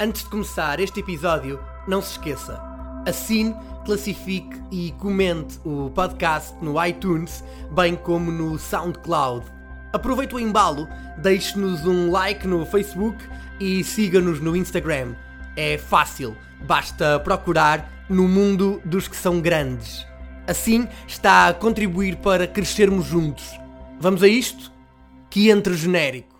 Antes de começar este episódio, não se esqueça. Assine, classifique e comente o podcast no iTunes, bem como no SoundCloud. Aproveite o embalo, deixe-nos um like no Facebook e siga-nos no Instagram. É fácil, basta procurar no mundo dos que são grandes. Assim está a contribuir para crescermos juntos. Vamos a isto? Que entre genérico.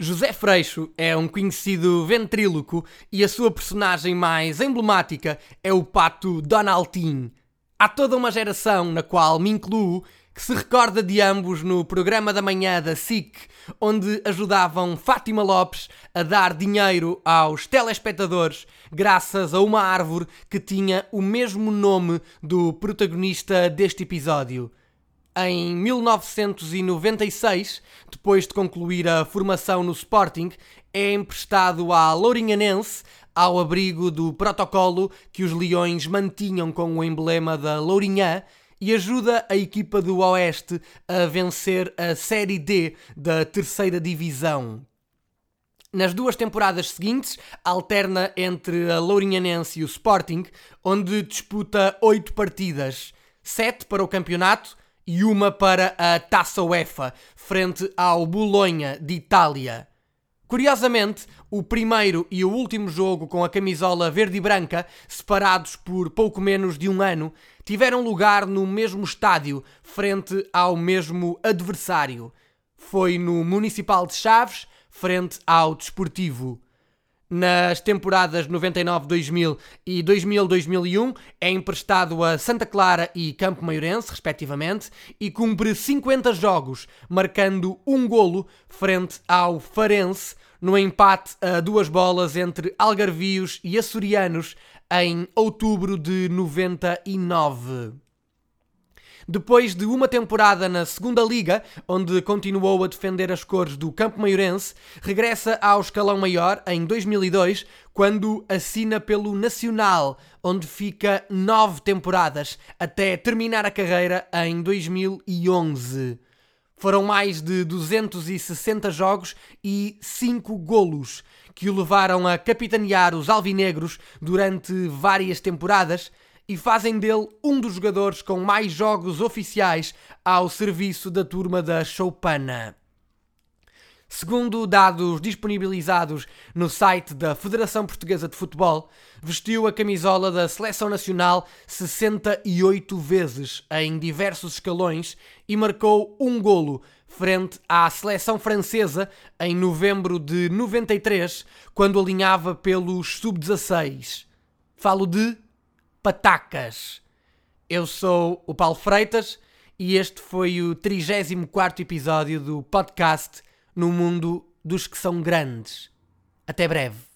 José Freixo é um conhecido ventríloco e a sua personagem mais emblemática é o pato Donaldin. Há toda uma geração, na qual me incluo, que se recorda de ambos no programa da manhã da SIC, onde ajudavam Fátima Lopes a dar dinheiro aos telespectadores graças a uma árvore que tinha o mesmo nome do protagonista deste episódio em 1996, depois de concluir a formação no Sporting, é emprestado à Lourinhanense ao abrigo do protocolo que os Leões mantinham com o emblema da Lourinhã e ajuda a equipa do Oeste a vencer a Série D da terceira divisão. Nas duas temporadas seguintes, alterna entre a Lourinhanense e o Sporting, onde disputa oito partidas, sete para o campeonato e uma para a Taça UEFA, frente ao Bolonha de Itália. Curiosamente, o primeiro e o último jogo com a camisola verde e branca, separados por pouco menos de um ano, tiveram lugar no mesmo estádio, frente ao mesmo adversário. Foi no Municipal de Chaves, frente ao Desportivo nas temporadas 99-2000 e 2000-2001, é emprestado a Santa Clara e Campo Maiorense, respectivamente, e cumpre 50 jogos, marcando um golo frente ao Farense, no empate a duas bolas entre algarvios e açorianos em outubro de 99. Depois de uma temporada na segunda liga, onde continuou a defender as cores do Campo Maiorense, regressa ao escalão maior em 2002, quando assina pelo Nacional, onde fica nove temporadas, até terminar a carreira em 2011. Foram mais de 260 jogos e 5 golos, que o levaram a capitanear os alvinegros durante várias temporadas, e fazem dele um dos jogadores com mais jogos oficiais ao serviço da turma da Choupana. Segundo dados disponibilizados no site da Federação Portuguesa de Futebol, vestiu a camisola da Seleção Nacional 68 vezes em diversos escalões e marcou um golo frente à seleção francesa em novembro de 93, quando alinhava pelos sub-16. Falo de patacas. Eu sou o Paulo Freitas e este foi o 34 episódio do podcast No Mundo dos que são grandes. Até breve.